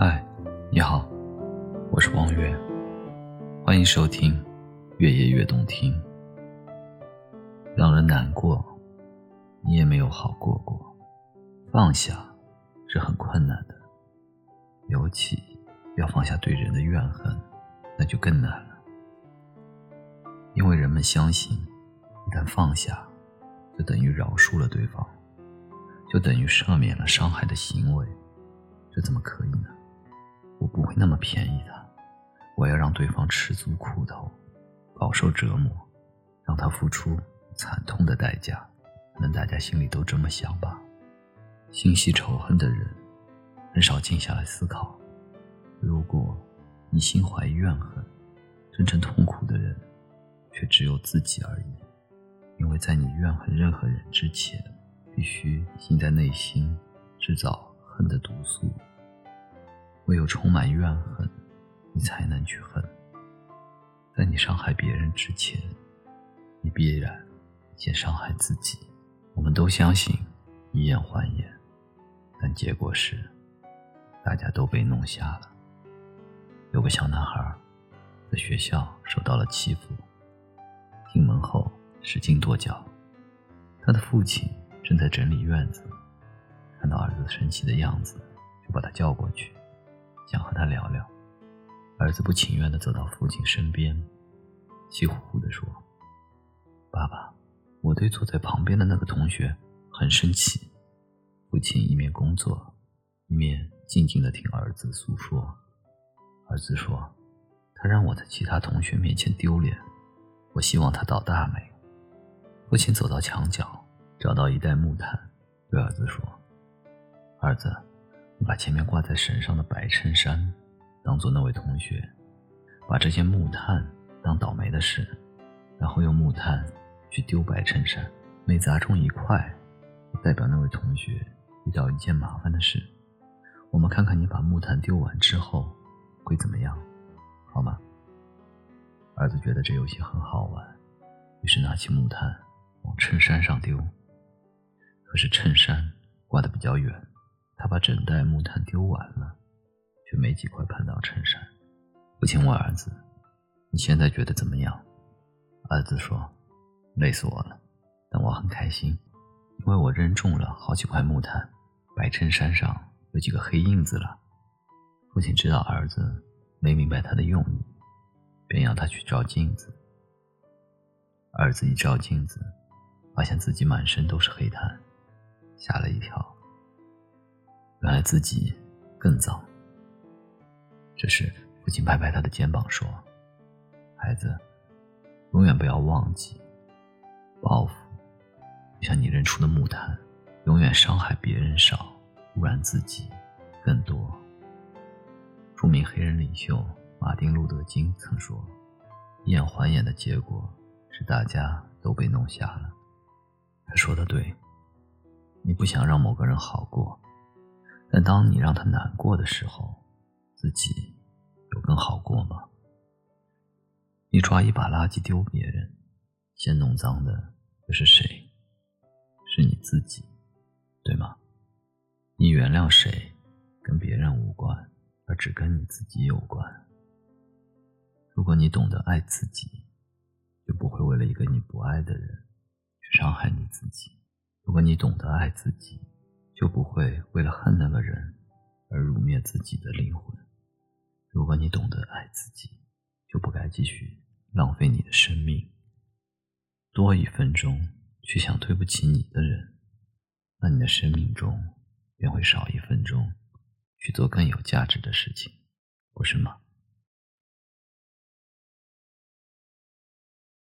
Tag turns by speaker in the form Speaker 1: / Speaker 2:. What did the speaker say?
Speaker 1: 嗨，你好，我是王月，欢迎收听《越夜越动听》。让人难过，你也没有好过过。放下是很困难的，尤其要放下对人的怨恨，那就更难了。因为人们相信，一旦放下，就等于饶恕了对方，就等于赦免了伤害的行为。这怎么可以呢？我不会那么便宜的，我要让对方吃足苦头，饱受折磨，让他付出惨痛的代价。可能大家心里都这么想吧。心系仇恨的人，很少静下来思考。如果你心怀怨恨，真正痛苦的人，却只有自己而已。因为在你怨恨任何人之前，必须先在内心制造恨的毒素。唯有充满怨恨，你才能去恨。在你伤害别人之前，你必然先伤害自己。我们都相信以眼还眼，但结果是，大家都被弄瞎了。有个小男孩，在学校受到了欺负，进门后使劲跺脚。他的父亲正在整理院子，看到儿子生气的样子，就把他叫过去。想和他聊聊，儿子不情愿地走到父亲身边，气呼呼地说：“爸爸，我对坐在旁边的那个同学很生气。”父亲一面工作，一面静静地听儿子诉说。儿子说：“他让我在其他同学面前丢脸，我希望他倒大霉。”父亲走到墙角，找到一袋木炭，对儿子说：“儿子。”把前面挂在绳上的白衬衫当做那位同学，把这些木炭当倒霉的事，然后用木炭去丢白衬衫，每砸中一块，代表那位同学遇到一件麻烦的事。我们看看你把木炭丢完之后会怎么样，好吗？儿子觉得这游戏很好玩，于是拿起木炭往衬衫上丢，可是衬衫挂得比较远。他把整袋木炭丢完了，却没几块碰到衬衫。父亲问儿子：“你现在觉得怎么样？”儿子说：“累死我了，但我很开心，因为我扔中了好几块木炭，白衬衫上有几个黑印子了。”父亲知道儿子没明白他的用意，便要他去照镜子。儿子一照镜子，发现自己满身都是黑炭，吓了一跳。原来自己更脏。这时，父亲拍拍他的肩膀说：“孩子，永远不要忘记，报复就像你扔出的木炭，永远伤害别人少，污染自己更多。”著名黑人领袖马丁·路德·金曾说：“眼还眼的结果是大家都被弄瞎了。”他说的对，你不想让某个人好过。但当你让他难过的时候，自己有更好过吗？你抓一把垃圾丢别人，先弄脏的又是谁？是你自己，对吗？你原谅谁，跟别人无关，而只跟你自己有关。如果你懂得爱自己，就不会为了一个你不爱的人去伤害你自己。如果你懂得爱自己，就不会为了恨那个人而辱灭自己的灵魂。如果你懂得爱自己，就不该继续浪费你的生命。多一分钟去想对不起你的人，那你的生命中便会少一分钟去做更有价值的事情，不是吗？